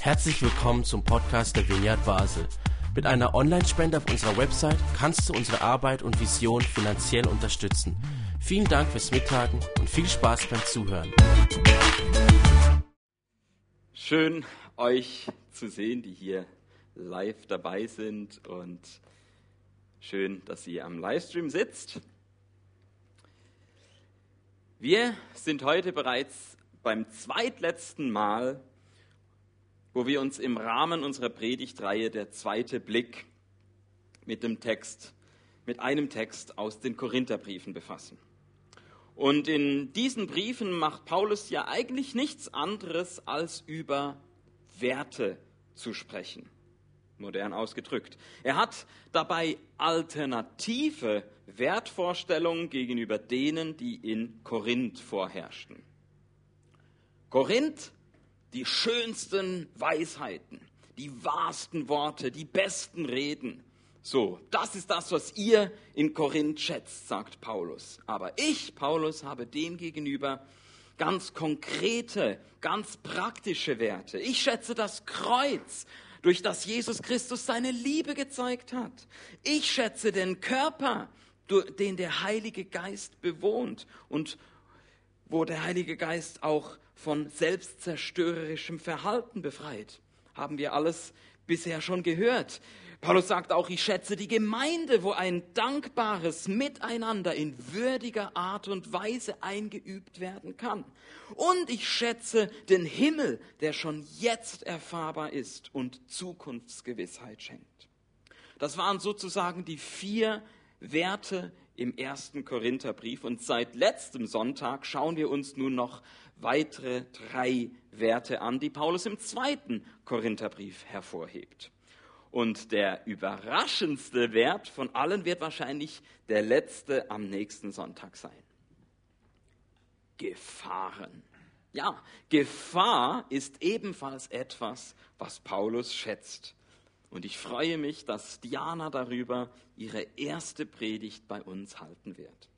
Herzlich willkommen zum Podcast der Vineyard Basel. Mit einer Online-Spende auf unserer Website kannst du unsere Arbeit und Vision finanziell unterstützen. Vielen Dank fürs Mittagen und viel Spaß beim Zuhören. Schön, euch zu sehen, die hier live dabei sind und schön, dass ihr am Livestream sitzt. Wir sind heute bereits beim zweitletzten Mal, wo wir uns im Rahmen unserer Predigtreihe der zweite Blick mit dem Text, mit einem Text aus den Korintherbriefen befassen. Und in diesen Briefen macht Paulus ja eigentlich nichts anderes, als über Werte zu sprechen. Modern ausgedrückt. Er hat dabei alternative Wertvorstellungen gegenüber denen, die in Korinth vorherrschten. Korinth, die schönsten Weisheiten, die wahrsten Worte, die besten Reden, so, das ist das, was ihr in Korinth schätzt, sagt Paulus. Aber ich, Paulus, habe dem gegenüber ganz konkrete, ganz praktische Werte. Ich schätze das Kreuz, durch das Jesus Christus seine Liebe gezeigt hat. Ich schätze den Körper, den der Heilige Geist bewohnt und wo der Heilige Geist auch von selbstzerstörerischem Verhalten befreit. Haben wir alles bisher schon gehört. Paulus sagt auch, ich schätze die Gemeinde, wo ein dankbares Miteinander in würdiger Art und Weise eingeübt werden kann. Und ich schätze den Himmel, der schon jetzt erfahrbar ist und Zukunftsgewissheit schenkt. Das waren sozusagen die vier Werte im ersten Korintherbrief. Und seit letztem Sonntag schauen wir uns nun noch weitere drei Werte an, die Paulus im zweiten Korintherbrief hervorhebt. Und der überraschendste Wert von allen wird wahrscheinlich der letzte am nächsten Sonntag sein. Gefahren. Ja, Gefahr ist ebenfalls etwas, was Paulus schätzt. Und ich freue mich, dass Diana darüber ihre erste Predigt bei uns halten wird.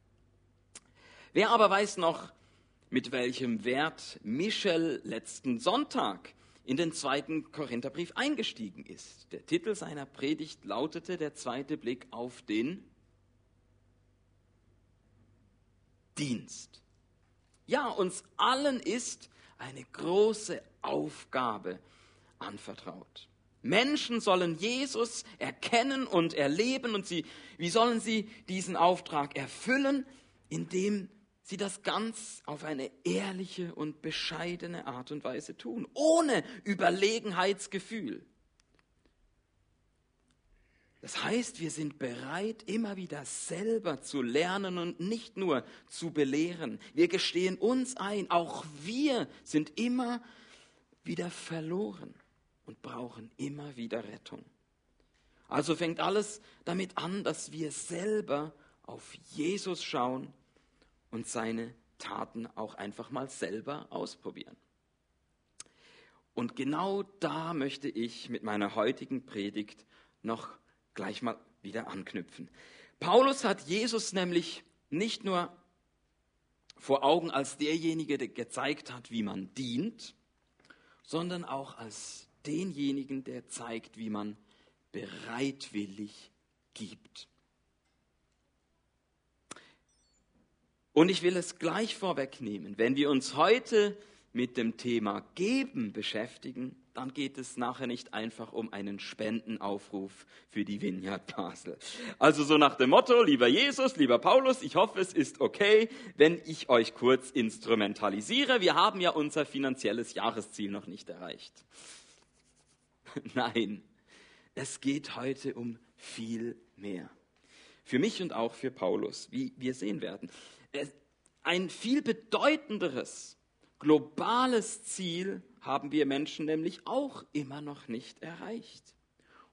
Wer aber weiß noch, mit welchem Wert Michel letzten Sonntag in den zweiten Korintherbrief eingestiegen ist. Der Titel seiner Predigt lautete Der zweite Blick auf den Dienst. Ja, uns allen ist eine große Aufgabe anvertraut. Menschen sollen Jesus erkennen und erleben und sie, wie sollen sie diesen Auftrag erfüllen? Indem sie das ganz auf eine ehrliche und bescheidene Art und Weise tun, ohne Überlegenheitsgefühl. Das heißt, wir sind bereit, immer wieder selber zu lernen und nicht nur zu belehren. Wir gestehen uns ein, auch wir sind immer wieder verloren und brauchen immer wieder Rettung. Also fängt alles damit an, dass wir selber auf Jesus schauen und seine Taten auch einfach mal selber ausprobieren. Und genau da möchte ich mit meiner heutigen Predigt noch gleich mal wieder anknüpfen. Paulus hat Jesus nämlich nicht nur vor Augen als derjenige, der gezeigt hat, wie man dient, sondern auch als denjenigen, der zeigt, wie man bereitwillig gibt. Und ich will es gleich vorwegnehmen, wenn wir uns heute mit dem Thema Geben beschäftigen, dann geht es nachher nicht einfach um einen Spendenaufruf für die Vineyard Basel. Also so nach dem Motto, lieber Jesus, lieber Paulus, ich hoffe, es ist okay, wenn ich euch kurz instrumentalisiere. Wir haben ja unser finanzielles Jahresziel noch nicht erreicht. Nein, es geht heute um viel mehr. Für mich und auch für Paulus, wie wir sehen werden ein viel bedeutenderes, globales Ziel haben wir Menschen nämlich auch immer noch nicht erreicht.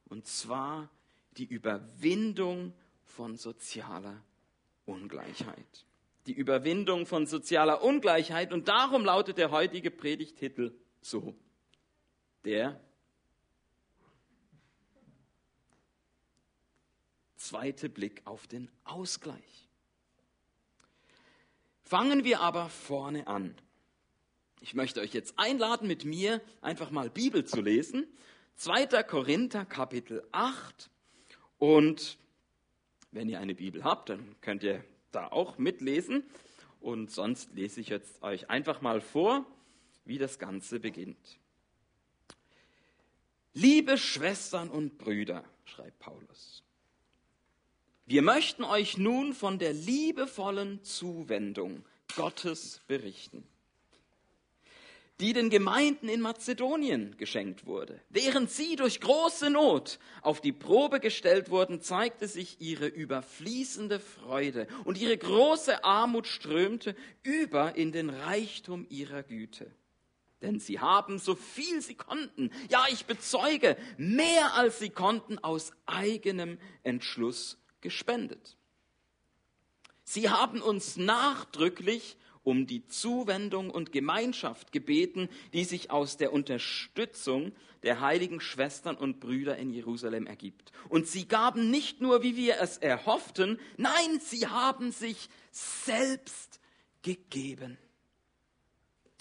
Und zwar die Überwindung von sozialer Ungleichheit. Die Überwindung von sozialer Ungleichheit. Und darum lautet der heutige Predigtitel so. Der zweite Blick auf den Ausgleich. Fangen wir aber vorne an. Ich möchte euch jetzt einladen, mit mir einfach mal Bibel zu lesen. 2. Korinther Kapitel 8. Und wenn ihr eine Bibel habt, dann könnt ihr da auch mitlesen. Und sonst lese ich jetzt euch einfach mal vor, wie das Ganze beginnt. Liebe Schwestern und Brüder, schreibt Paulus, wir möchten euch nun von der liebevollen Zuwendung Gottes berichten, die den Gemeinden in Mazedonien geschenkt wurde. Während sie durch große Not auf die Probe gestellt wurden, zeigte sich ihre überfließende Freude und ihre große Armut strömte über in den Reichtum ihrer Güte. Denn sie haben so viel sie konnten, ja ich bezeuge, mehr als sie konnten aus eigenem Entschluss gespendet. Sie haben uns nachdrücklich um die Zuwendung und Gemeinschaft gebeten, die sich aus der Unterstützung der heiligen Schwestern und Brüder in Jerusalem ergibt. Und sie gaben nicht nur, wie wir es erhofften, nein, sie haben sich selbst gegeben.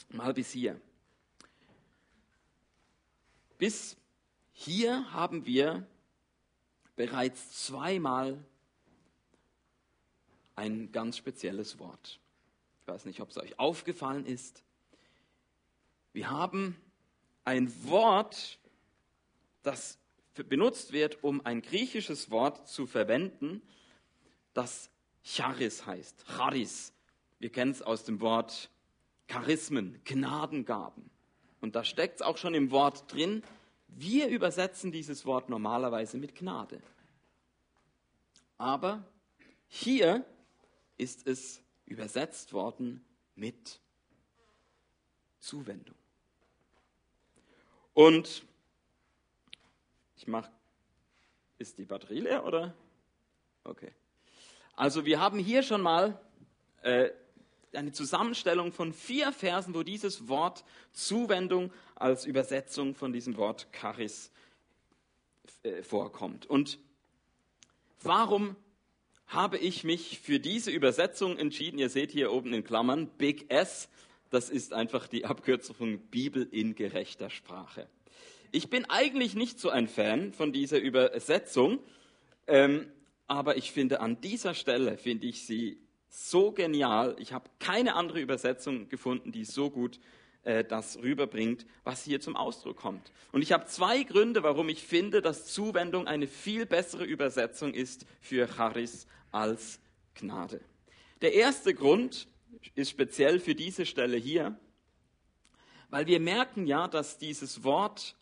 Mal bis hier. Bis hier haben wir bereits zweimal ein ganz spezielles Wort. Ich weiß nicht, ob es euch aufgefallen ist. Wir haben ein Wort, das benutzt wird, um ein griechisches Wort zu verwenden, das Charis heißt. Charis. Wir kennen es aus dem Wort Charismen, Gnadengaben. Und da steckt es auch schon im Wort drin. Wir übersetzen dieses Wort normalerweise mit Gnade. Aber hier ist es übersetzt worden mit Zuwendung. Und ich mache, ist die Batterie leer oder? Okay. Also wir haben hier schon mal äh, eine Zusammenstellung von vier Versen, wo dieses Wort Zuwendung als Übersetzung von diesem Wort Charis äh, vorkommt. Und warum habe ich mich für diese Übersetzung entschieden. Ihr seht hier oben in Klammern Big S. Das ist einfach die Abkürzung von Bibel in gerechter Sprache. Ich bin eigentlich nicht so ein Fan von dieser Übersetzung, ähm, aber ich finde an dieser Stelle finde ich sie so genial. Ich habe keine andere Übersetzung gefunden, die so gut äh, das rüberbringt, was hier zum Ausdruck kommt. Und ich habe zwei Gründe, warum ich finde, dass Zuwendung eine viel bessere Übersetzung ist für Charis als Gnade. Der erste Grund ist speziell für diese Stelle hier, weil wir merken ja, dass dieses Wort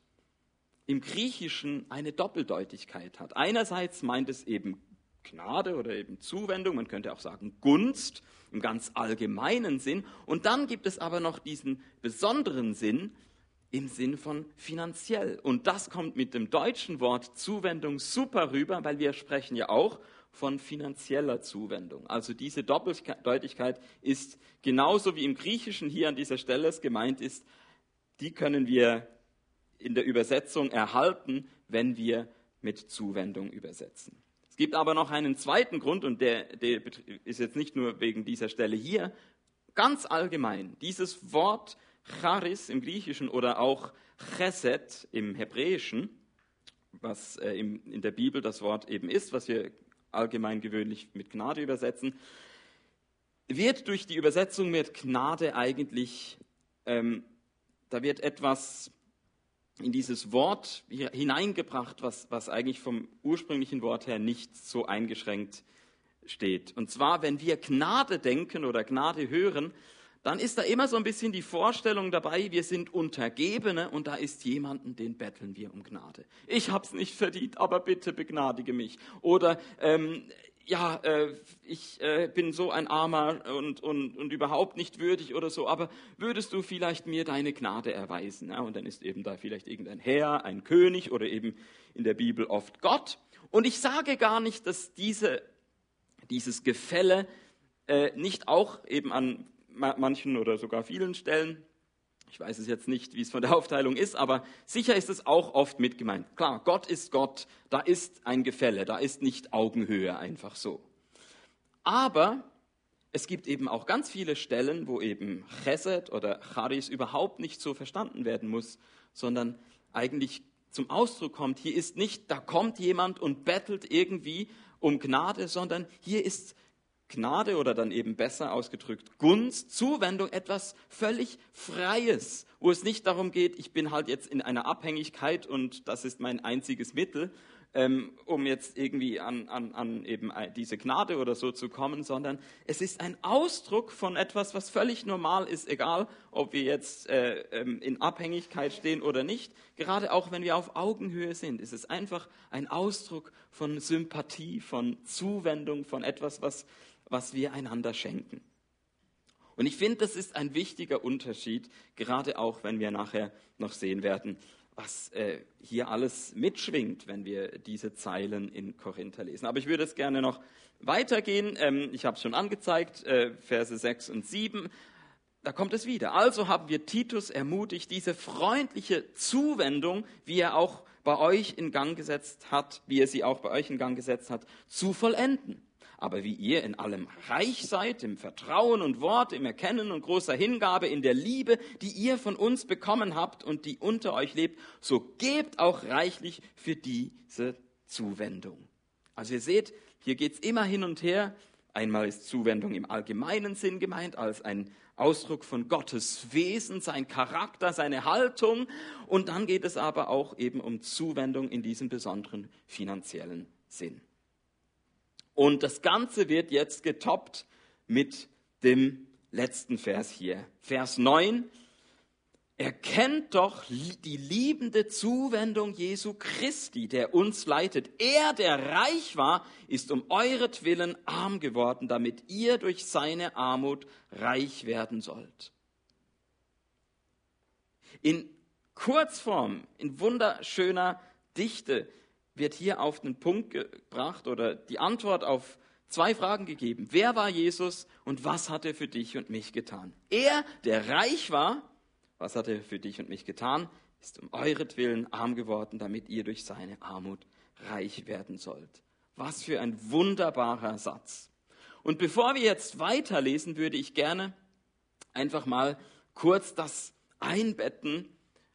im Griechischen eine Doppeldeutigkeit hat. Einerseits meint es eben Gnade oder eben Zuwendung, man könnte auch sagen Gunst im ganz allgemeinen Sinn. Und dann gibt es aber noch diesen besonderen Sinn im Sinn von finanziell. Und das kommt mit dem deutschen Wort Zuwendung super rüber, weil wir sprechen ja auch von finanzieller Zuwendung. Also diese Doppeldeutigkeit ist genauso wie im Griechischen hier an dieser Stelle es gemeint ist, die können wir in der Übersetzung erhalten, wenn wir mit Zuwendung übersetzen. Es gibt aber noch einen zweiten Grund und der, der ist jetzt nicht nur wegen dieser Stelle hier, ganz allgemein. Dieses Wort Charis im Griechischen oder auch Chesed im Hebräischen, was äh, in der Bibel das Wort eben ist, was wir allgemein gewöhnlich mit Gnade übersetzen, wird durch die Übersetzung mit Gnade eigentlich, ähm, da wird etwas in dieses Wort hineingebracht, was, was eigentlich vom ursprünglichen Wort her nicht so eingeschränkt steht. Und zwar, wenn wir Gnade denken oder Gnade hören, dann ist da immer so ein bisschen die Vorstellung dabei, wir sind Untergebene und da ist jemanden, den betteln wir um Gnade. Ich hab's nicht verdient, aber bitte begnadige mich. Oder ähm, ja, äh, ich äh, bin so ein Armer und, und, und überhaupt nicht würdig oder so, aber würdest du vielleicht mir deine Gnade erweisen? Ja, und dann ist eben da vielleicht irgendein Herr, ein König oder eben in der Bibel oft Gott. Und ich sage gar nicht, dass diese, dieses Gefälle äh, nicht auch eben an manchen oder sogar vielen Stellen. Ich weiß es jetzt nicht, wie es von der Aufteilung ist, aber sicher ist es auch oft mit gemeint. Klar, Gott ist Gott, da ist ein Gefälle, da ist nicht Augenhöhe einfach so. Aber es gibt eben auch ganz viele Stellen, wo eben Chesed oder Charis überhaupt nicht so verstanden werden muss, sondern eigentlich zum Ausdruck kommt. Hier ist nicht, da kommt jemand und bettelt irgendwie um Gnade, sondern hier ist Gnade oder dann eben besser ausgedrückt Gunst, Zuwendung, etwas völlig Freies, wo es nicht darum geht, ich bin halt jetzt in einer Abhängigkeit und das ist mein einziges Mittel, ähm, um jetzt irgendwie an, an, an eben diese Gnade oder so zu kommen, sondern es ist ein Ausdruck von etwas, was völlig normal ist, egal ob wir jetzt äh, ähm, in Abhängigkeit stehen oder nicht. Gerade auch wenn wir auf Augenhöhe sind, ist es einfach ein Ausdruck von Sympathie, von Zuwendung, von etwas, was, was wir einander schenken. Und ich finde, das ist ein wichtiger Unterschied, gerade auch wenn wir nachher noch sehen werden, was äh, hier alles mitschwingt, wenn wir diese Zeilen in Korinther lesen. Aber ich würde es gerne noch weitergehen. Ähm, ich habe es schon angezeigt, äh, Verse 6 und 7. Da kommt es wieder. Also haben wir Titus ermutigt, diese freundliche Zuwendung, wie er auch bei euch in Gang gesetzt hat, wie er sie auch bei euch in Gang gesetzt hat, zu vollenden aber wie ihr in allem reich seid, im Vertrauen und Wort, im Erkennen und großer Hingabe, in der Liebe, die ihr von uns bekommen habt und die unter euch lebt, so gebt auch reichlich für diese Zuwendung. Also ihr seht, hier geht es immer hin und her. Einmal ist Zuwendung im allgemeinen Sinn gemeint, als ein Ausdruck von Gottes Wesen, sein Charakter, seine Haltung. Und dann geht es aber auch eben um Zuwendung in diesem besonderen finanziellen Sinn. Und das Ganze wird jetzt getoppt mit dem letzten Vers hier. Vers 9. Erkennt doch die liebende Zuwendung Jesu Christi, der uns leitet. Er, der reich war, ist um euretwillen arm geworden, damit ihr durch seine Armut reich werden sollt. In Kurzform, in wunderschöner Dichte wird hier auf den Punkt gebracht oder die Antwort auf zwei Fragen gegeben. Wer war Jesus und was hat er für dich und mich getan? Er, der reich war, was hat er für dich und mich getan? Ist um euretwillen arm geworden, damit ihr durch seine Armut reich werden sollt. Was für ein wunderbarer Satz. Und bevor wir jetzt weiterlesen, würde ich gerne einfach mal kurz das einbetten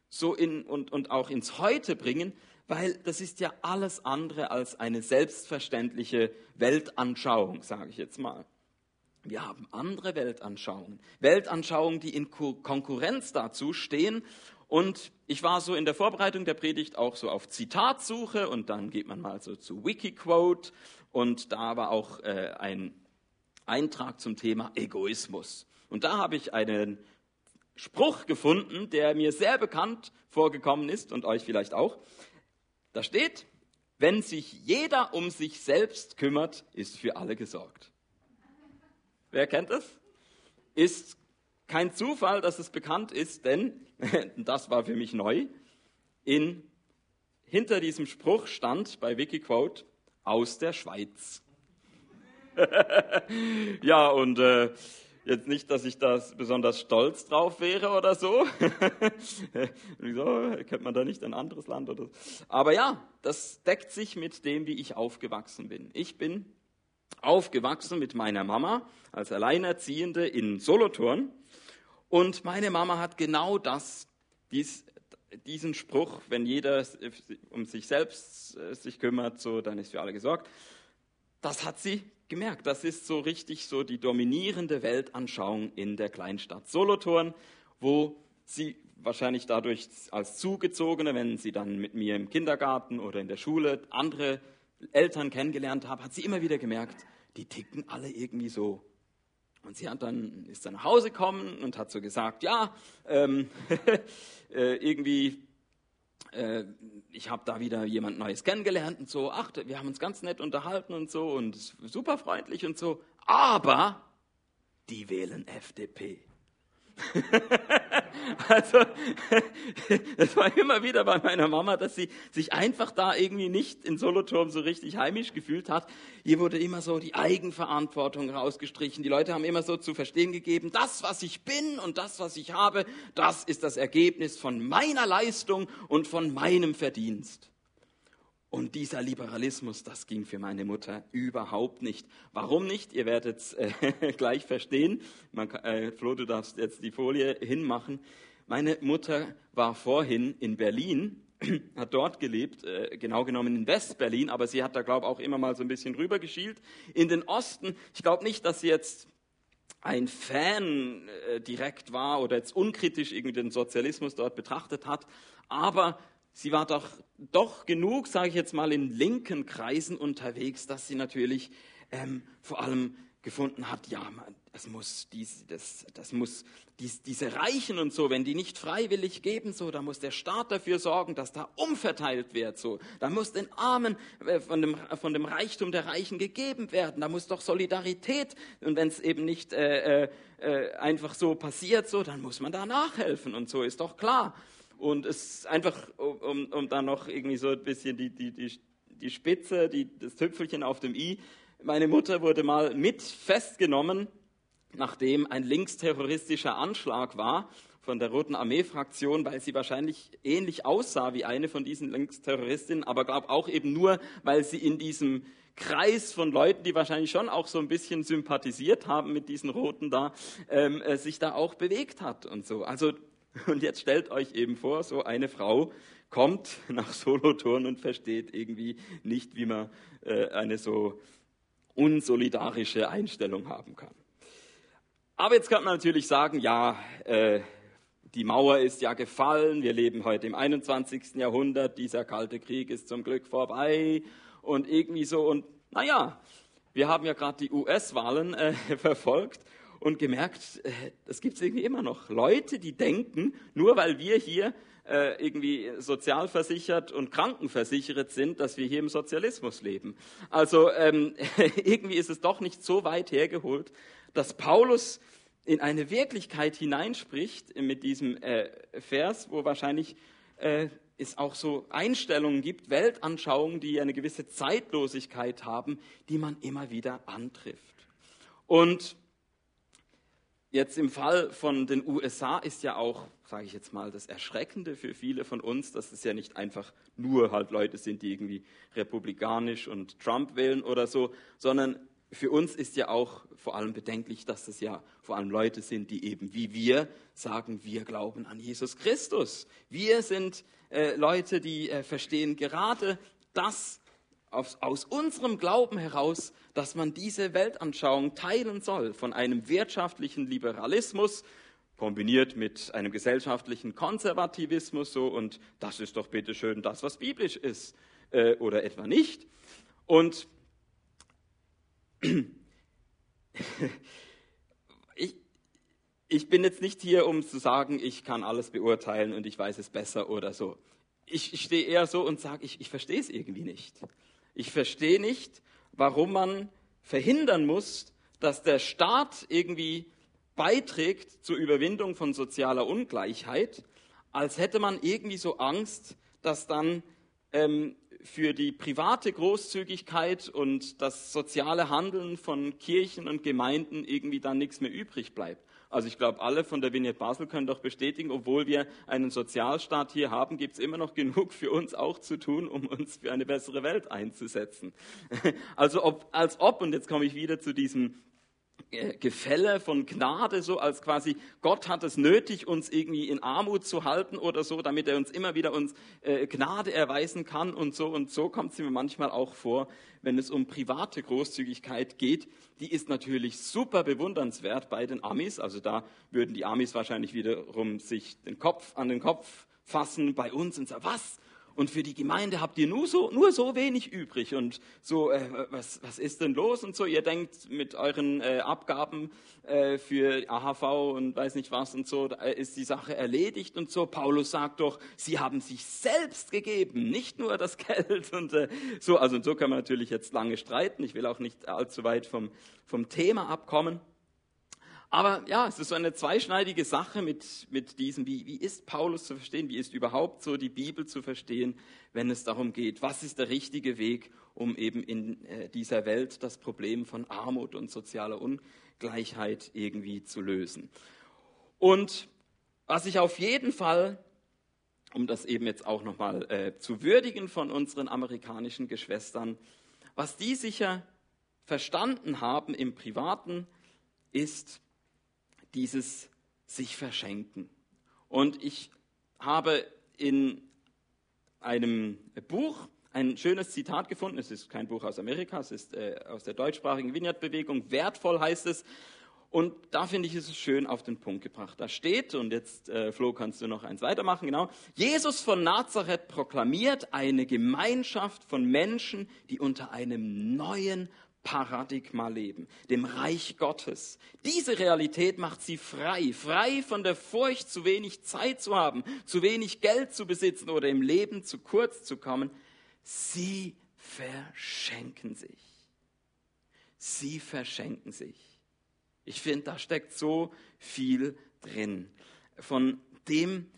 so in, und, und auch ins Heute bringen, weil das ist ja alles andere als eine selbstverständliche Weltanschauung, sage ich jetzt mal. Wir haben andere Weltanschauungen, Weltanschauungen, die in Konkurrenz dazu stehen. Und ich war so in der Vorbereitung der Predigt auch so auf Zitatsuche und dann geht man mal so zu Wikiquote und da war auch äh, ein Eintrag zum Thema Egoismus. Und da habe ich einen Spruch gefunden, der mir sehr bekannt vorgekommen ist und euch vielleicht auch. Da steht, wenn sich jeder um sich selbst kümmert, ist für alle gesorgt. Wer kennt es? Ist kein Zufall, dass es bekannt ist, denn, das war für mich neu, in, hinter diesem Spruch stand bei Wikiquote aus der Schweiz. ja, und äh, Jetzt nicht, dass ich da besonders stolz drauf wäre oder so. Wieso? Kennt man da nicht ein anderes Land oder so? Aber ja, das deckt sich mit dem, wie ich aufgewachsen bin. Ich bin aufgewachsen mit meiner Mama als Alleinerziehende in Solothurn. Und meine Mama hat genau das, dies, diesen Spruch, wenn jeder um sich selbst äh, sich kümmert, so, dann ist für alle gesorgt. Das hat sie gemerkt, das ist so richtig so die dominierende Weltanschauung in der Kleinstadt Solothurn, wo sie wahrscheinlich dadurch als Zugezogene, wenn sie dann mit mir im Kindergarten oder in der Schule andere Eltern kennengelernt haben, hat sie immer wieder gemerkt, die ticken alle irgendwie so. Und sie hat dann, ist dann nach Hause gekommen und hat so gesagt, ja, ähm, äh, irgendwie äh, ich habe da wieder jemand Neues kennengelernt und so, ach, wir haben uns ganz nett unterhalten und so und super freundlich und so, aber die wählen FDP. also, es war immer wieder bei meiner Mama, dass sie sich einfach da irgendwie nicht in Solothurn so richtig heimisch gefühlt hat. Hier wurde immer so die Eigenverantwortung rausgestrichen. Die Leute haben immer so zu verstehen gegeben, das, was ich bin und das, was ich habe, das ist das Ergebnis von meiner Leistung und von meinem Verdienst. Und dieser Liberalismus, das ging für meine Mutter überhaupt nicht. Warum nicht? Ihr werdet es äh, gleich verstehen. Man, äh, Flo, du darfst jetzt die Folie hinmachen. Meine Mutter war vorhin in Berlin, hat dort gelebt, äh, genau genommen in West-Berlin, aber sie hat da, glaube ich, auch immer mal so ein bisschen rübergeschielt. In den Osten, ich glaube nicht, dass sie jetzt ein Fan äh, direkt war oder jetzt unkritisch irgendwie den Sozialismus dort betrachtet hat, aber sie war doch, doch genug, sage ich jetzt mal, in linken Kreisen unterwegs, dass sie natürlich ähm, vor allem gefunden hat, ja, es muss dies, das, das muss dies, diese Reichen und so, wenn die nicht freiwillig geben, so, da muss der Staat dafür sorgen, dass da umverteilt wird, so, da muss den Armen äh, von dem, von dem Reichtum der Reichen gegeben werden, da muss doch Solidarität und wenn es eben nicht äh, äh, äh, einfach so passiert, so, dann muss man da nachhelfen und so ist doch klar. Und es ist einfach, um, um da noch irgendwie so ein bisschen die, die, die, die Spitze, die, das Tüpfelchen auf dem i, meine Mutter wurde mal mit festgenommen, nachdem ein linksterroristischer Anschlag war von der Roten Armee-Fraktion, weil sie wahrscheinlich ähnlich aussah wie eine von diesen Linksterroristinnen, aber glaube auch eben nur, weil sie in diesem Kreis von Leuten, die wahrscheinlich schon auch so ein bisschen sympathisiert haben mit diesen Roten da, ähm, äh, sich da auch bewegt hat und so. Also, und jetzt stellt euch eben vor, so eine Frau kommt nach Solothurn und versteht irgendwie nicht, wie man äh, eine so unsolidarische Einstellung haben kann. Aber jetzt kann man natürlich sagen, ja, äh, die Mauer ist ja gefallen, wir leben heute im 21. Jahrhundert, dieser kalte Krieg ist zum Glück vorbei und irgendwie so. Und naja, wir haben ja gerade die US-Wahlen äh, verfolgt und gemerkt, äh, das gibt es irgendwie immer noch. Leute, die denken, nur weil wir hier äh, irgendwie sozialversichert und krankenversichert sind, dass wir hier im Sozialismus leben. Also ähm, irgendwie ist es doch nicht so weit hergeholt, dass Paulus in eine Wirklichkeit hineinspricht mit diesem äh, Vers, wo wahrscheinlich es auch so Einstellungen gibt, Weltanschauungen, die eine gewisse Zeitlosigkeit haben, die man immer wieder antrifft. Und Jetzt im Fall von den USA ist ja auch, sage ich jetzt mal, das Erschreckende für viele von uns, dass es ja nicht einfach nur halt Leute sind, die irgendwie republikanisch und Trump wählen oder so, sondern für uns ist ja auch vor allem bedenklich, dass es ja vor allem Leute sind, die eben wie wir sagen, wir glauben an Jesus Christus. Wir sind äh, Leute, die äh, verstehen gerade das, aus, aus unserem Glauben heraus, dass man diese Weltanschauung teilen soll von einem wirtschaftlichen Liberalismus kombiniert mit einem gesellschaftlichen Konservativismus so und das ist doch bitteschön das, was biblisch ist äh, oder etwa nicht. Und ich, ich bin jetzt nicht hier, um zu sagen, ich kann alles beurteilen und ich weiß es besser oder so. Ich, ich stehe eher so und sage, ich, ich verstehe es irgendwie nicht. Ich verstehe nicht, warum man verhindern muss, dass der Staat irgendwie beiträgt zur Überwindung von sozialer Ungleichheit, als hätte man irgendwie so Angst, dass dann ähm, für die private Großzügigkeit und das soziale Handeln von Kirchen und Gemeinden irgendwie dann nichts mehr übrig bleibt. Also ich glaube, alle von der Vignette Basel können doch bestätigen, obwohl wir einen Sozialstaat hier haben, gibt es immer noch genug für uns auch zu tun, um uns für eine bessere Welt einzusetzen. Also ob, als ob, und jetzt komme ich wieder zu diesem Gefälle von Gnade, so als quasi Gott hat es nötig, uns irgendwie in Armut zu halten oder so, damit er uns immer wieder uns äh, Gnade erweisen kann und so und so kommt es mir manchmal auch vor, wenn es um private Großzügigkeit geht. Die ist natürlich super bewundernswert bei den Amis, also da würden die Amis wahrscheinlich wiederum sich den Kopf an den Kopf fassen bei uns und sagen, was? Und für die Gemeinde habt ihr nur so, nur so wenig übrig und so, äh, was, was ist denn los und so, ihr denkt mit euren äh, Abgaben äh, für AHV und weiß nicht was und so, ist die Sache erledigt und so. Paulus sagt doch, sie haben sich selbst gegeben, nicht nur das Geld und äh, so, also und so kann man natürlich jetzt lange streiten, ich will auch nicht allzu weit vom, vom Thema abkommen. Aber ja, es ist so eine zweischneidige Sache mit, mit diesem, wie, wie ist Paulus zu verstehen, wie ist überhaupt so die Bibel zu verstehen, wenn es darum geht, was ist der richtige Weg, um eben in äh, dieser Welt das Problem von Armut und sozialer Ungleichheit irgendwie zu lösen. Und was ich auf jeden Fall um das eben jetzt auch nochmal äh, zu würdigen von unseren amerikanischen Geschwistern, was die sicher verstanden haben im Privaten, ist dieses sich verschenken. Und ich habe in einem Buch ein schönes Zitat gefunden. Es ist kein Buch aus Amerika, es ist äh, aus der deutschsprachigen Vineyard-Bewegung. Wertvoll heißt es. Und da finde ich es schön auf den Punkt gebracht. Da steht, und jetzt, äh, Flo, kannst du noch eins weitermachen, genau. Jesus von Nazareth proklamiert eine Gemeinschaft von Menschen, die unter einem neuen Paradigma leben, dem Reich Gottes. Diese Realität macht sie frei, frei von der Furcht, zu wenig Zeit zu haben, zu wenig Geld zu besitzen oder im Leben zu kurz zu kommen. Sie verschenken sich. Sie verschenken sich. Ich finde, da steckt so viel drin von dem,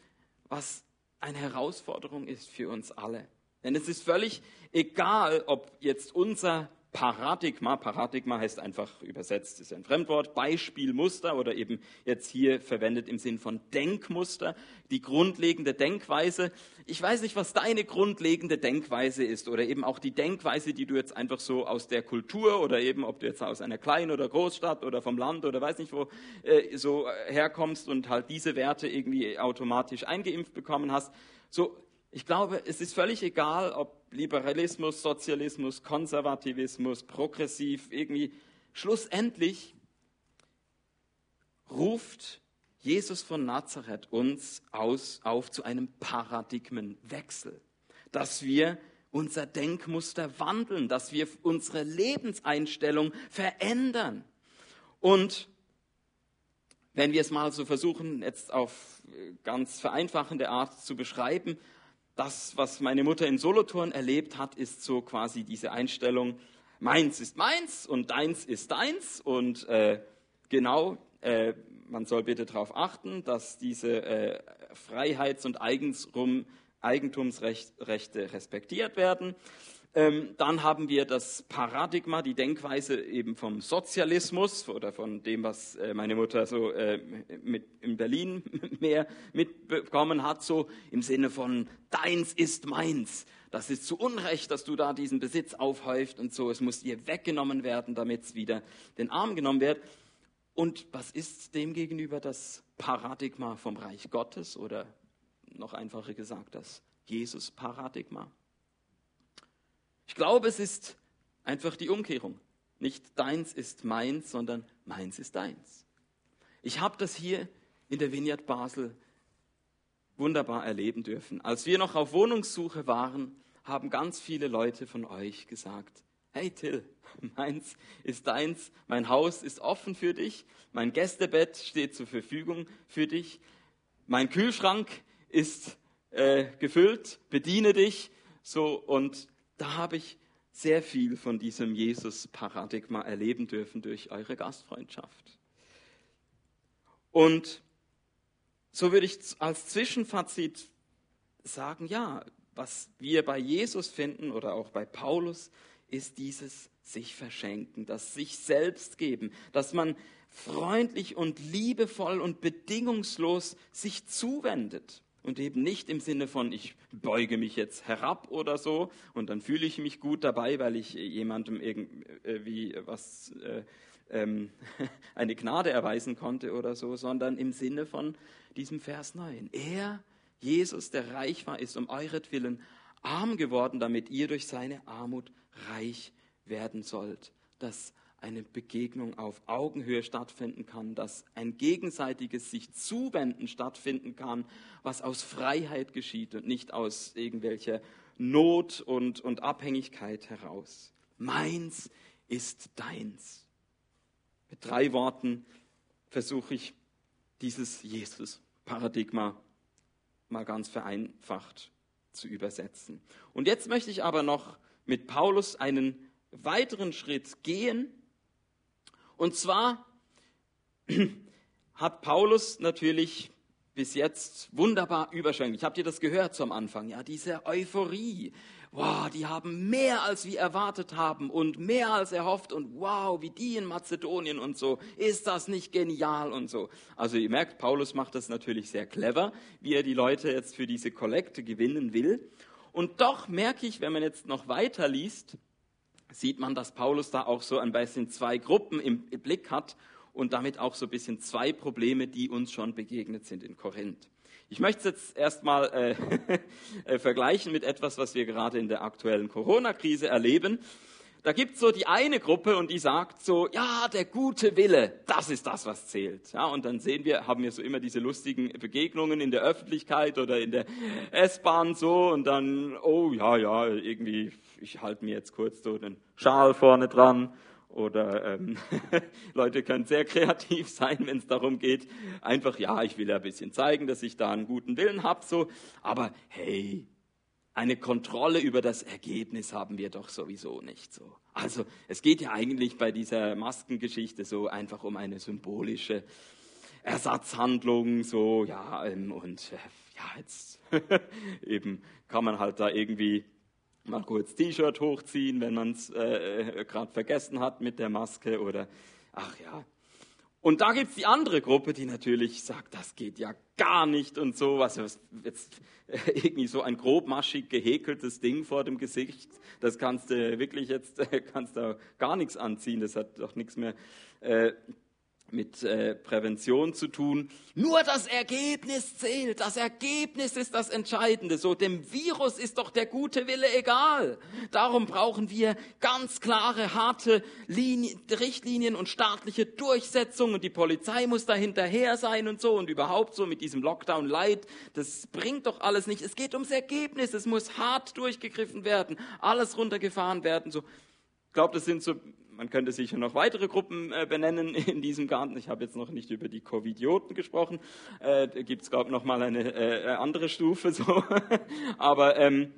was eine Herausforderung ist für uns alle. Denn es ist völlig egal, ob jetzt unser Paradigma, Paradigma heißt einfach übersetzt, ist ein Fremdwort, Beispielmuster oder eben jetzt hier verwendet im Sinn von Denkmuster, die grundlegende Denkweise. Ich weiß nicht, was deine grundlegende Denkweise ist oder eben auch die Denkweise, die du jetzt einfach so aus der Kultur oder eben, ob du jetzt aus einer kleinen oder Großstadt oder vom Land oder weiß nicht wo äh, so herkommst und halt diese Werte irgendwie automatisch eingeimpft bekommen hast. So, ich glaube, es ist völlig egal, ob Liberalismus, Sozialismus, Konservativismus, progressiv, irgendwie. Schlussendlich ruft Jesus von Nazareth uns aus, auf zu einem Paradigmenwechsel, dass wir unser Denkmuster wandeln, dass wir unsere Lebenseinstellung verändern. Und wenn wir es mal so versuchen, jetzt auf ganz vereinfachende Art zu beschreiben, das, was meine Mutter in Solothurn erlebt hat, ist so quasi diese Einstellung, meins ist meins und deins ist deins. Und äh, genau, äh, man soll bitte darauf achten, dass diese äh, Freiheits- und Eigentumsrechte respektiert werden. Ähm, dann haben wir das Paradigma, die Denkweise eben vom Sozialismus oder von dem, was äh, meine Mutter so äh, mit, in Berlin mehr mitbekommen hat, so im Sinne von deins ist meins. Das ist zu Unrecht, dass du da diesen Besitz aufhäuft und so. Es muss dir weggenommen werden, damit es wieder den Arm genommen wird. Und was ist demgegenüber das Paradigma vom Reich Gottes oder noch einfacher gesagt das Jesus-Paradigma? Ich glaube, es ist einfach die Umkehrung. Nicht deins ist meins, sondern meins ist deins. Ich habe das hier in der Vineyard Basel wunderbar erleben dürfen. Als wir noch auf Wohnungssuche waren, haben ganz viele Leute von euch gesagt, hey Till, meins ist deins, mein Haus ist offen für dich, mein Gästebett steht zur Verfügung für dich, mein Kühlschrank ist äh, gefüllt, bediene dich, so und da habe ich sehr viel von diesem Jesus-Paradigma erleben dürfen durch eure Gastfreundschaft. Und so würde ich als Zwischenfazit sagen, ja, was wir bei Jesus finden oder auch bei Paulus, ist dieses sich verschenken, das sich selbst geben, dass man freundlich und liebevoll und bedingungslos sich zuwendet. Und eben nicht im Sinne von, ich beuge mich jetzt herab oder so und dann fühle ich mich gut dabei, weil ich jemandem irgendwie was, äh, ähm, eine Gnade erweisen konnte oder so, sondern im Sinne von diesem Vers 9. Er, Jesus, der reich war, ist um euretwillen arm geworden, damit ihr durch seine Armut reich werden sollt. Das eine Begegnung auf Augenhöhe stattfinden kann, dass ein gegenseitiges sich zuwenden stattfinden kann, was aus Freiheit geschieht und nicht aus irgendwelcher Not und, und Abhängigkeit heraus. Meins ist deins. Mit drei Worten versuche ich dieses Jesus-Paradigma mal ganz vereinfacht zu übersetzen. Und jetzt möchte ich aber noch mit Paulus einen weiteren Schritt gehen und zwar hat Paulus natürlich bis jetzt wunderbar überschwänglich. Habt ihr das gehört zum Anfang? Ja, diese Euphorie. Wow, die haben mehr als wir erwartet haben und mehr als erhofft und wow, wie die in Mazedonien und so. Ist das nicht genial und so? Also ihr merkt, Paulus macht das natürlich sehr clever, wie er die Leute jetzt für diese Kollekte gewinnen will. Und doch merke ich, wenn man jetzt noch weiter liest, sieht man, dass Paulus da auch so ein bisschen zwei Gruppen im Blick hat und damit auch so ein bisschen zwei Probleme, die uns schon begegnet sind in Korinth. Ich möchte es jetzt erstmal äh, äh, vergleichen mit etwas, was wir gerade in der aktuellen Corona-Krise erleben. Da gibt es so die eine Gruppe und die sagt so, ja, der gute Wille, das ist das, was zählt. Ja, und dann sehen wir, haben wir so immer diese lustigen Begegnungen in der Öffentlichkeit oder in der S-Bahn so und dann, oh ja, ja, irgendwie, ich halte mir jetzt kurz so den Schal vorne dran. Oder ähm, Leute können sehr kreativ sein, wenn es darum geht, einfach, ja, ich will ja ein bisschen zeigen, dass ich da einen guten Willen habe, so, aber hey, eine Kontrolle über das Ergebnis haben wir doch sowieso nicht so. Also es geht ja eigentlich bei dieser Maskengeschichte so einfach um eine symbolische Ersatzhandlung, so, ja, ähm, und äh, ja, jetzt eben kann man halt da irgendwie mal kurz T-Shirt hochziehen, wenn man es äh, gerade vergessen hat mit der Maske oder ach ja. Und da gibt es die andere Gruppe, die natürlich sagt, das geht ja gar nicht und so, was jetzt irgendwie so ein grobmaschig gehäkeltes Ding vor dem Gesicht, das kannst du wirklich jetzt kannst du gar nichts anziehen, das hat doch nichts mehr äh, mit äh, Prävention zu tun. Nur das Ergebnis zählt. Das Ergebnis ist das Entscheidende. So dem Virus ist doch der gute Wille egal. Darum brauchen wir ganz klare, harte Linien, Richtlinien und staatliche Durchsetzung und die Polizei muss da hinterher sein und so und überhaupt so mit diesem Lockdown Light. Das bringt doch alles nicht. Es geht ums Ergebnis. Es muss hart durchgegriffen werden. Alles runtergefahren werden. So. Ich glaube, das sind so man könnte sicher noch weitere Gruppen äh, benennen in diesem Garten. Ich habe jetzt noch nicht über die Covidioten gesprochen. Äh, da gibt es, glaube ich, noch mal eine äh, andere Stufe. So. Aber ähm,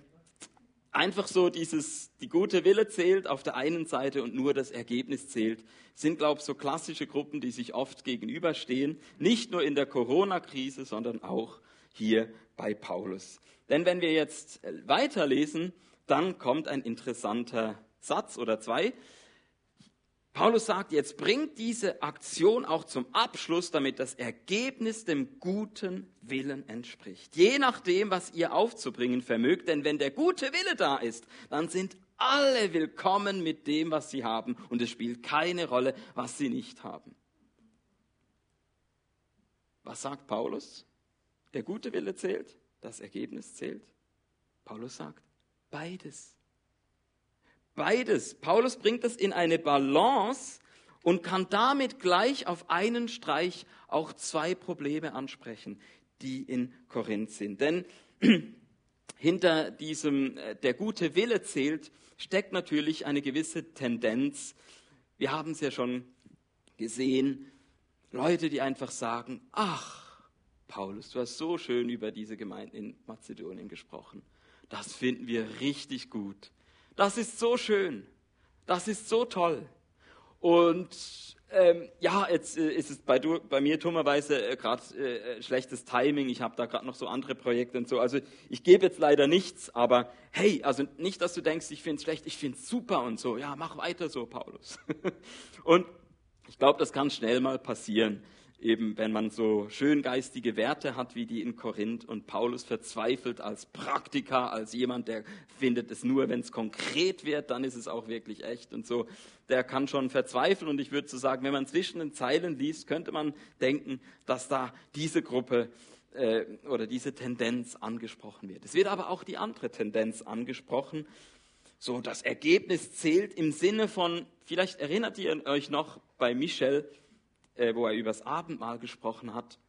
einfach so dieses, die gute Wille zählt auf der einen Seite und nur das Ergebnis zählt, sind, glaube ich, so klassische Gruppen, die sich oft gegenüberstehen. Nicht nur in der Corona-Krise, sondern auch hier bei Paulus. Denn wenn wir jetzt äh, weiterlesen, dann kommt ein interessanter Satz oder zwei. Paulus sagt, jetzt bringt diese Aktion auch zum Abschluss, damit das Ergebnis dem guten Willen entspricht. Je nachdem, was ihr aufzubringen vermögt, denn wenn der gute Wille da ist, dann sind alle willkommen mit dem, was sie haben und es spielt keine Rolle, was sie nicht haben. Was sagt Paulus? Der gute Wille zählt, das Ergebnis zählt. Paulus sagt, beides. Beides. Paulus bringt es in eine Balance und kann damit gleich auf einen Streich auch zwei Probleme ansprechen, die in Korinth sind. Denn hinter diesem, äh, der gute Wille zählt, steckt natürlich eine gewisse Tendenz. Wir haben es ja schon gesehen, Leute, die einfach sagen, ach, Paulus, du hast so schön über diese Gemeinden in Mazedonien gesprochen. Das finden wir richtig gut. Das ist so schön. Das ist so toll. Und ähm, ja, jetzt äh, ist es bei, du, bei mir dummerweise äh, gerade äh, schlechtes Timing. Ich habe da gerade noch so andere Projekte und so. Also ich gebe jetzt leider nichts, aber hey, also nicht, dass du denkst, ich finde es schlecht, ich finde es super und so. Ja, mach weiter so, Paulus. und ich glaube, das kann schnell mal passieren eben wenn man so schön geistige Werte hat wie die in Korinth und Paulus verzweifelt als Praktiker, als jemand, der findet es nur, wenn es konkret wird, dann ist es auch wirklich echt und so, der kann schon verzweifeln und ich würde so sagen, wenn man zwischen den Zeilen liest, könnte man denken, dass da diese Gruppe äh, oder diese Tendenz angesprochen wird. Es wird aber auch die andere Tendenz angesprochen, so das Ergebnis zählt im Sinne von, vielleicht erinnert ihr euch noch bei Michel, äh, wo er über das Abendmahl gesprochen hat,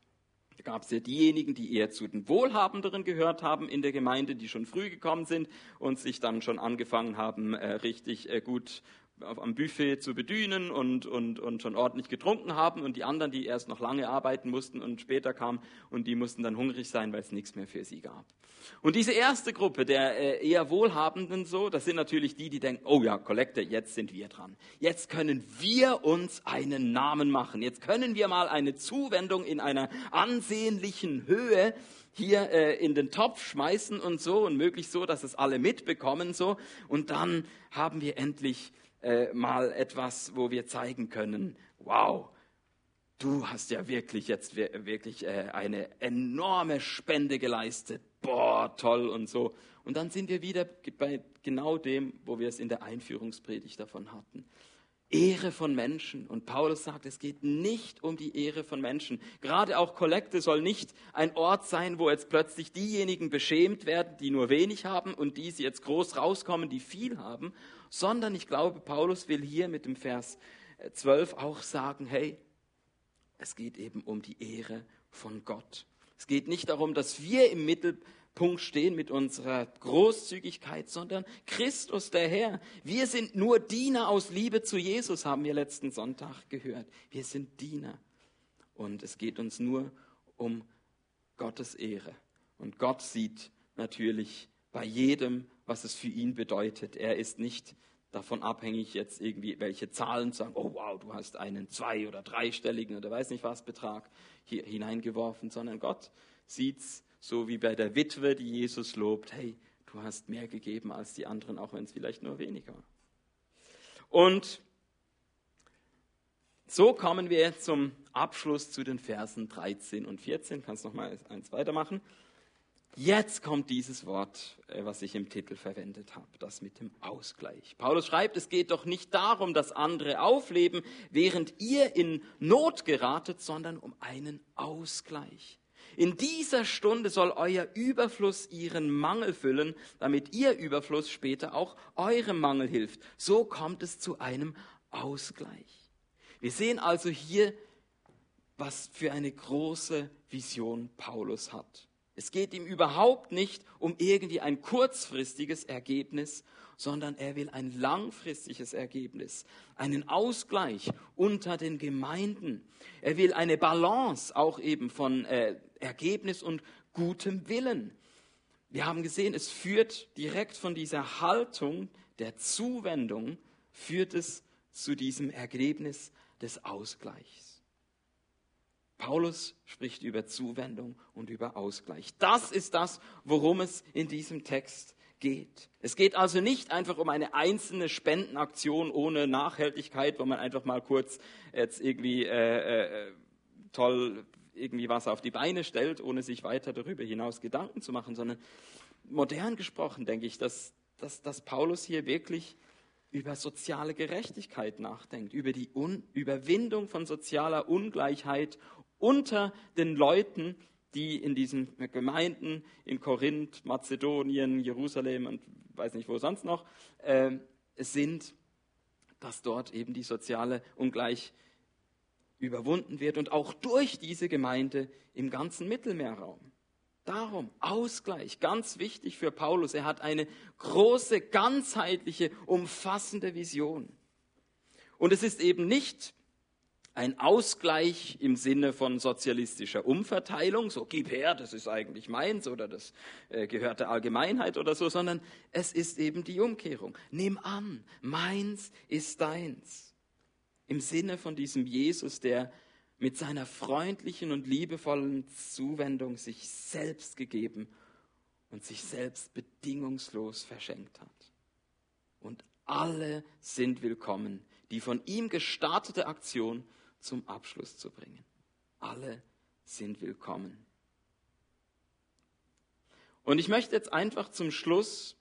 gab es ja diejenigen, die eher zu den Wohlhabenderen gehört haben in der Gemeinde, die schon früh gekommen sind und sich dann schon angefangen haben, äh, richtig äh, gut am Buffet zu bedienen und, und, und schon ordentlich getrunken haben und die anderen, die erst noch lange arbeiten mussten und später kamen und die mussten dann hungrig sein, weil es nichts mehr für sie gab. Und diese erste Gruppe der äh, eher Wohlhabenden so, das sind natürlich die, die denken, oh ja, Kollekte, jetzt sind wir dran. Jetzt können wir uns einen Namen machen. Jetzt können wir mal eine Zuwendung in einer ansehnlichen Höhe hier äh, in den Topf schmeißen und so und möglichst so, dass es alle mitbekommen so. Und dann haben wir endlich äh, mal etwas, wo wir zeigen können, wow, du hast ja wirklich jetzt wirklich äh, eine enorme Spende geleistet. Boah, toll und so. Und dann sind wir wieder bei genau dem, wo wir es in der Einführungspredigt davon hatten. Ehre von Menschen. Und Paulus sagt, es geht nicht um die Ehre von Menschen. Gerade auch Kollekte soll nicht ein Ort sein, wo jetzt plötzlich diejenigen beschämt werden, die nur wenig haben und die sie jetzt groß rauskommen, die viel haben, sondern ich glaube, Paulus will hier mit dem Vers 12 auch sagen, hey, es geht eben um die Ehre von Gott. Es geht nicht darum, dass wir im Mittelpunkt Punkt stehen mit unserer Großzügigkeit, sondern Christus der Herr. Wir sind nur Diener aus Liebe zu Jesus, haben wir letzten Sonntag gehört. Wir sind Diener. Und es geht uns nur um Gottes Ehre. Und Gott sieht natürlich bei jedem, was es für ihn bedeutet. Er ist nicht davon abhängig, jetzt irgendwie welche Zahlen zu sagen, oh wow, du hast einen zwei- oder dreistelligen oder weiß nicht was Betrag hier hineingeworfen, sondern Gott sieht's so wie bei der Witwe, die Jesus lobt, hey, du hast mehr gegeben als die anderen, auch wenn es vielleicht nur weniger war. Und so kommen wir zum Abschluss zu den Versen 13 und 14. Kannst noch mal eins weitermachen. Jetzt kommt dieses Wort, äh, was ich im Titel verwendet habe, das mit dem Ausgleich. Paulus schreibt, es geht doch nicht darum, dass andere aufleben, während ihr in Not geratet, sondern um einen Ausgleich. In dieser Stunde soll euer Überfluss ihren Mangel füllen, damit ihr Überfluss später auch eurem Mangel hilft. So kommt es zu einem Ausgleich. Wir sehen also hier, was für eine große Vision Paulus hat. Es geht ihm überhaupt nicht um irgendwie ein kurzfristiges Ergebnis, sondern er will ein langfristiges Ergebnis, einen Ausgleich unter den Gemeinden. Er will eine Balance auch eben von äh, Ergebnis und gutem Willen. Wir haben gesehen, es führt direkt von dieser Haltung der Zuwendung, führt es zu diesem Ergebnis des Ausgleichs. Paulus spricht über Zuwendung und über Ausgleich. Das ist das, worum es in diesem Text geht. Es geht also nicht einfach um eine einzelne Spendenaktion ohne Nachhaltigkeit, wo man einfach mal kurz jetzt irgendwie äh, äh, toll irgendwie was auf die Beine stellt, ohne sich weiter darüber hinaus Gedanken zu machen, sondern modern gesprochen denke ich, dass, dass, dass Paulus hier wirklich über soziale Gerechtigkeit nachdenkt, über die Un Überwindung von sozialer Ungleichheit unter den Leuten, die in diesen Gemeinden in Korinth, Mazedonien, Jerusalem und weiß nicht wo sonst noch äh, sind, dass dort eben die soziale Ungleichheit überwunden wird und auch durch diese Gemeinde im ganzen Mittelmeerraum. Darum Ausgleich, ganz wichtig für Paulus. Er hat eine große, ganzheitliche, umfassende Vision. Und es ist eben nicht ein Ausgleich im Sinne von sozialistischer Umverteilung, so gib her, das ist eigentlich meins oder das äh, gehört der Allgemeinheit oder so, sondern es ist eben die Umkehrung. Nimm an, meins ist deins im Sinne von diesem Jesus, der mit seiner freundlichen und liebevollen Zuwendung sich selbst gegeben und sich selbst bedingungslos verschenkt hat. Und alle sind willkommen, die von ihm gestartete Aktion zum Abschluss zu bringen. Alle sind willkommen. Und ich möchte jetzt einfach zum Schluss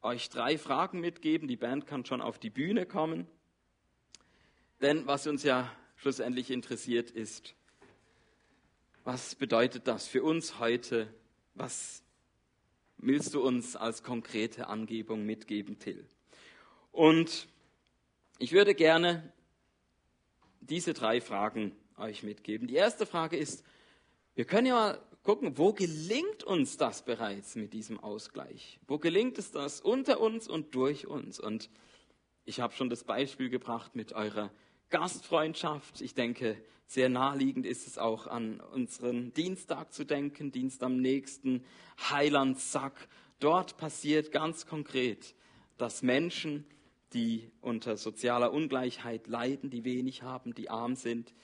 euch drei Fragen mitgeben. Die Band kann schon auf die Bühne kommen. Denn was uns ja schlussendlich interessiert ist, was bedeutet das für uns heute? Was willst du uns als konkrete Angebung mitgeben, Till? Und ich würde gerne diese drei Fragen euch mitgeben. Die erste Frage ist, wir können ja mal gucken, wo gelingt uns das bereits mit diesem Ausgleich? Wo gelingt es das unter uns und durch uns? Und ich habe schon das Beispiel gebracht mit eurer Gastfreundschaft. Ich denke, sehr naheliegend ist es auch an unseren Dienstag zu denken, Dienst am nächsten, Heilandsack. Dort passiert ganz konkret, dass Menschen, die unter sozialer Ungleichheit leiden, die wenig haben, die arm sind,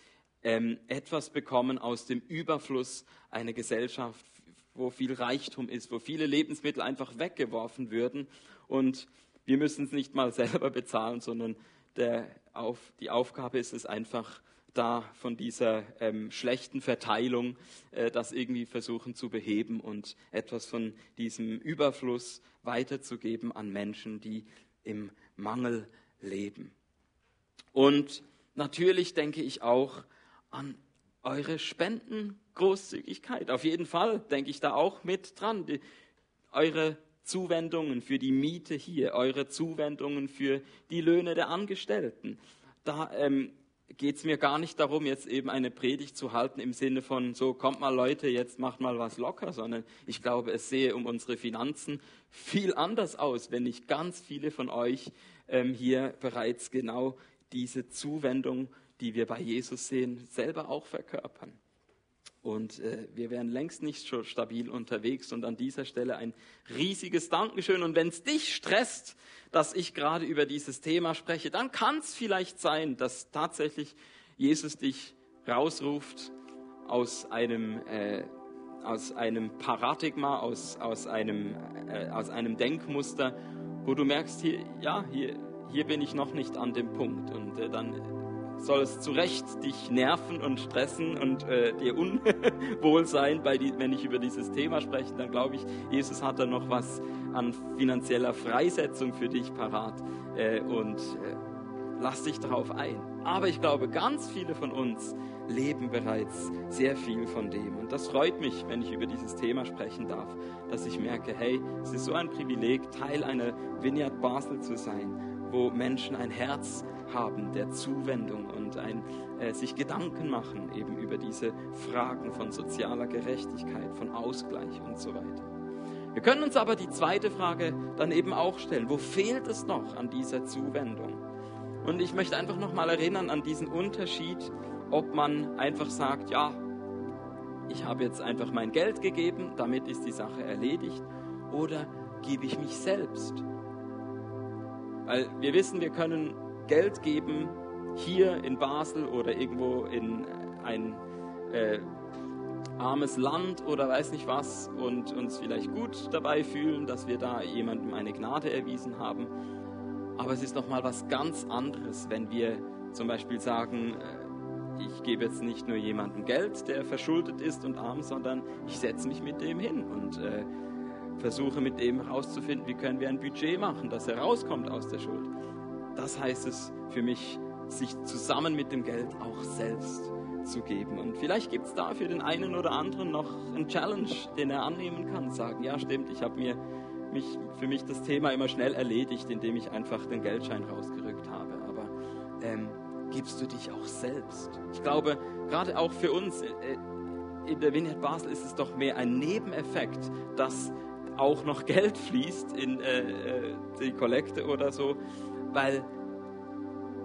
ähm, etwas bekommen aus dem Überfluss einer Gesellschaft, wo viel Reichtum ist, wo viele Lebensmittel einfach weggeworfen würden. Und wir müssen es nicht mal selber bezahlen, sondern der, auf, die Aufgabe ist es einfach, da von dieser ähm, schlechten Verteilung äh, das irgendwie versuchen zu beheben und etwas von diesem Überfluss weiterzugeben an Menschen, die im Mangel leben. Und natürlich denke ich auch an eure Spendengroßzügigkeit. Auf jeden Fall denke ich da auch mit dran. Die, eure Zuwendungen für die Miete hier, eure Zuwendungen für die Löhne der Angestellten. Da ähm, geht es mir gar nicht darum, jetzt eben eine Predigt zu halten im Sinne von, so kommt mal Leute, jetzt macht mal was locker, sondern ich glaube, es sehe um unsere Finanzen viel anders aus, wenn nicht ganz viele von euch ähm, hier bereits genau diese Zuwendung die wir bei Jesus sehen, selber auch verkörpern. Und äh, wir wären längst nicht so stabil unterwegs. Und an dieser Stelle ein riesiges Dankeschön. Und wenn es dich stresst, dass ich gerade über dieses Thema spreche, dann kann es vielleicht sein, dass tatsächlich Jesus dich rausruft aus einem, äh, aus einem Paradigma, aus, aus, einem, äh, aus einem Denkmuster, wo du merkst, hier, ja, hier, hier bin ich noch nicht an dem Punkt. Und äh, dann soll es zu Recht dich nerven und stressen und äh, dir unwohl sein, die, wenn ich über dieses Thema spreche, dann glaube ich, Jesus hat da noch was an finanzieller Freisetzung für dich parat äh, und äh, lass dich darauf ein. Aber ich glaube, ganz viele von uns leben bereits sehr viel von dem. Und das freut mich, wenn ich über dieses Thema sprechen darf, dass ich merke, hey, es ist so ein Privileg, Teil einer Vineyard Basel zu sein, wo Menschen ein Herz haben der Zuwendung und ein, äh, sich Gedanken machen eben über diese Fragen von sozialer Gerechtigkeit, von Ausgleich und so weiter. Wir können uns aber die zweite Frage dann eben auch stellen, wo fehlt es noch an dieser Zuwendung? Und ich möchte einfach nochmal erinnern an diesen Unterschied, ob man einfach sagt, ja, ich habe jetzt einfach mein Geld gegeben, damit ist die Sache erledigt, oder gebe ich mich selbst? Weil wir wissen, wir können Geld geben, hier in Basel oder irgendwo in ein äh, armes Land oder weiß nicht was und uns vielleicht gut dabei fühlen, dass wir da jemandem eine Gnade erwiesen haben. Aber es ist noch mal was ganz anderes, wenn wir zum Beispiel sagen, äh, ich gebe jetzt nicht nur jemandem Geld, der verschuldet ist und arm, sondern ich setze mich mit dem hin und äh, versuche mit dem herauszufinden, wie können wir ein Budget machen, dass er rauskommt aus der Schuld das heißt es für mich, sich zusammen mit dem Geld auch selbst zu geben. Und vielleicht gibt es da für den einen oder anderen noch einen Challenge, den er annehmen kann. Sagen, ja stimmt, ich habe mir mich, für mich das Thema immer schnell erledigt, indem ich einfach den Geldschein rausgerückt habe. Aber ähm, gibst du dich auch selbst? Ich glaube, gerade auch für uns äh, in der Vineyard Basel ist es doch mehr ein Nebeneffekt, dass auch noch Geld fließt in äh, äh die Kollekte oder so, weil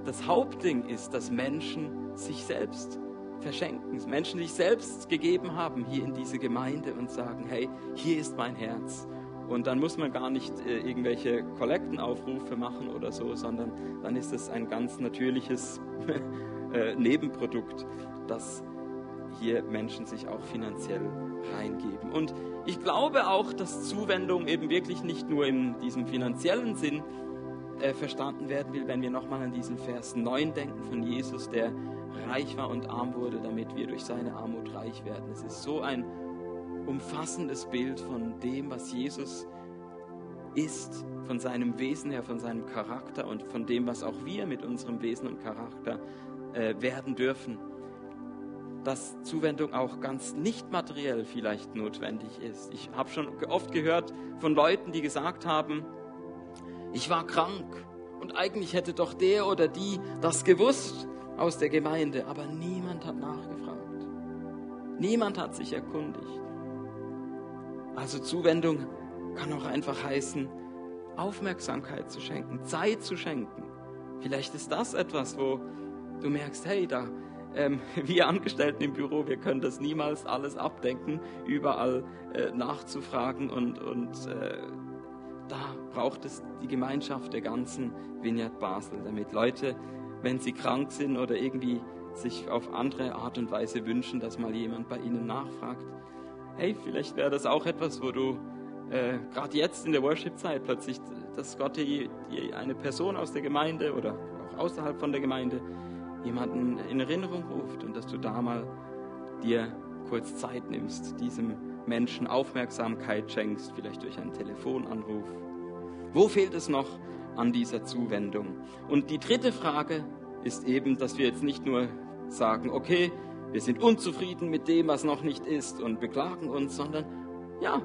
das Hauptding ist, dass Menschen sich selbst verschenken, Menschen sich selbst gegeben haben hier in diese Gemeinde und sagen, hey, hier ist mein Herz. Und dann muss man gar nicht äh, irgendwelche Kollektenaufrufe machen oder so, sondern dann ist es ein ganz natürliches äh, Nebenprodukt, dass hier Menschen sich auch finanziell reingeben. Und ich glaube auch, dass Zuwendung eben wirklich nicht nur in diesem finanziellen Sinn äh, verstanden werden will, wenn wir nochmal an diesen Vers 9 denken von Jesus, der reich war und arm wurde, damit wir durch seine Armut reich werden. Es ist so ein umfassendes Bild von dem, was Jesus ist, von seinem Wesen her, von seinem Charakter und von dem, was auch wir mit unserem Wesen und Charakter äh, werden dürfen. Dass Zuwendung auch ganz nicht materiell vielleicht notwendig ist. Ich habe schon oft gehört von Leuten, die gesagt haben, ich war krank und eigentlich hätte doch der oder die das gewusst aus der Gemeinde, aber niemand hat nachgefragt. Niemand hat sich erkundigt. Also Zuwendung kann auch einfach heißen, Aufmerksamkeit zu schenken, Zeit zu schenken. Vielleicht ist das etwas, wo du merkst, hey, da, ähm, wir Angestellten im Büro, wir können das niemals alles abdenken, überall äh, nachzufragen und, und äh, da braucht es die Gemeinschaft der ganzen Vineyard Basel, damit Leute, wenn sie krank sind oder irgendwie sich auf andere Art und Weise wünschen, dass mal jemand bei ihnen nachfragt. Hey, vielleicht wäre das auch etwas, wo du äh, gerade jetzt in der Worship-Zeit plötzlich, dass Gott dir, eine Person aus der Gemeinde oder auch außerhalb von der Gemeinde jemanden in Erinnerung ruft und dass du da mal dir kurz Zeit nimmst, diesem Menschen Aufmerksamkeit schenkst, vielleicht durch einen Telefonanruf. Wo fehlt es noch an dieser Zuwendung? Und die dritte Frage ist eben, dass wir jetzt nicht nur sagen, okay, wir sind unzufrieden mit dem, was noch nicht ist und beklagen uns, sondern ja,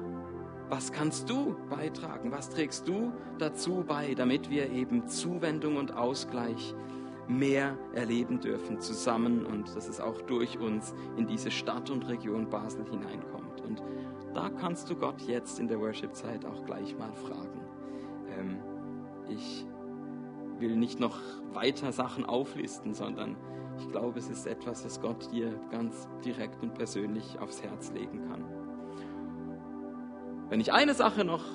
was kannst du beitragen? Was trägst du dazu bei, damit wir eben Zuwendung und Ausgleich mehr erleben dürfen zusammen und dass es auch durch uns in diese Stadt und Region Basel hineinkommt. Und da kannst du Gott jetzt in der Worship-Zeit auch gleich mal fragen. Ähm, ich will nicht noch weiter Sachen auflisten, sondern ich glaube, es ist etwas, was Gott dir ganz direkt und persönlich aufs Herz legen kann. Wenn ich eine Sache noch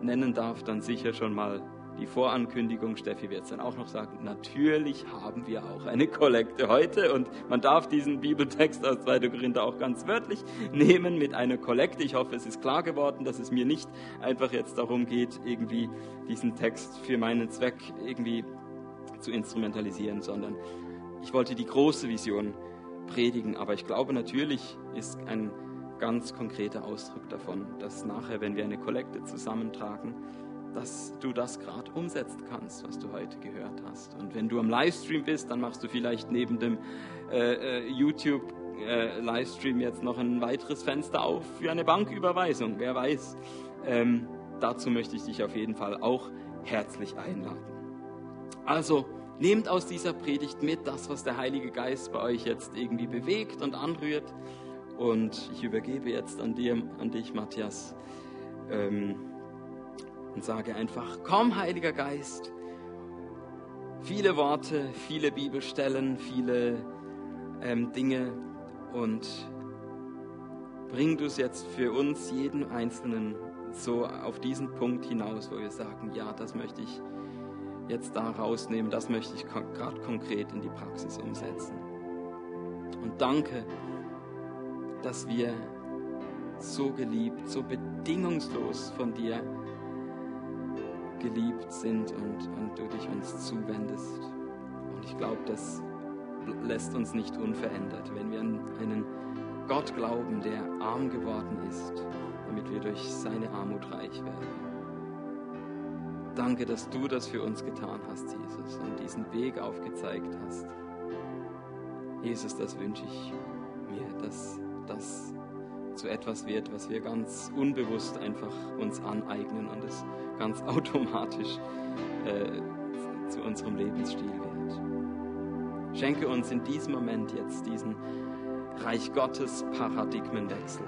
nennen darf, dann sicher schon mal die Vorankündigung, Steffi wird es dann auch noch sagen, natürlich haben wir auch eine Kollekte heute und man darf diesen Bibeltext aus 2. Korinther auch ganz wörtlich nehmen mit einer Kollekte. Ich hoffe, es ist klar geworden, dass es mir nicht einfach jetzt darum geht, irgendwie diesen Text für meinen Zweck irgendwie zu instrumentalisieren, sondern ich wollte die große Vision predigen, aber ich glaube natürlich ist ein ganz konkreter Ausdruck davon, dass nachher, wenn wir eine Kollekte zusammentragen, dass du das gerade umsetzen kannst, was du heute gehört hast. Und wenn du am Livestream bist, dann machst du vielleicht neben dem äh, äh YouTube äh, Livestream jetzt noch ein weiteres Fenster auf für eine Banküberweisung. Wer weiß. Ähm, dazu möchte ich dich auf jeden Fall auch herzlich einladen. Also nehmt aus dieser Predigt mit das, was der Heilige Geist bei euch jetzt irgendwie bewegt und anrührt. Und ich übergebe jetzt an dir, an dich, Matthias. Ähm, und sage einfach, komm Heiliger Geist. Viele Worte, viele Bibelstellen, viele ähm, Dinge und bring du es jetzt für uns, jeden Einzelnen, so auf diesen Punkt hinaus, wo wir sagen, ja, das möchte ich jetzt da rausnehmen, das möchte ich gerade konkret in die Praxis umsetzen. Und danke, dass wir so geliebt, so bedingungslos von dir geliebt sind und, und du dich uns zuwendest. Und ich glaube, das lässt uns nicht unverändert, wenn wir an einen Gott glauben, der arm geworden ist, damit wir durch seine Armut reich werden. Danke, dass du das für uns getan hast, Jesus, und diesen Weg aufgezeigt hast. Jesus, das wünsche ich mir, dass das zu etwas wird, was wir ganz unbewusst einfach uns aneignen und es ganz automatisch äh, zu unserem Lebensstil wird. Schenke uns in diesem Moment jetzt diesen Reich Gottes Paradigmenwechsel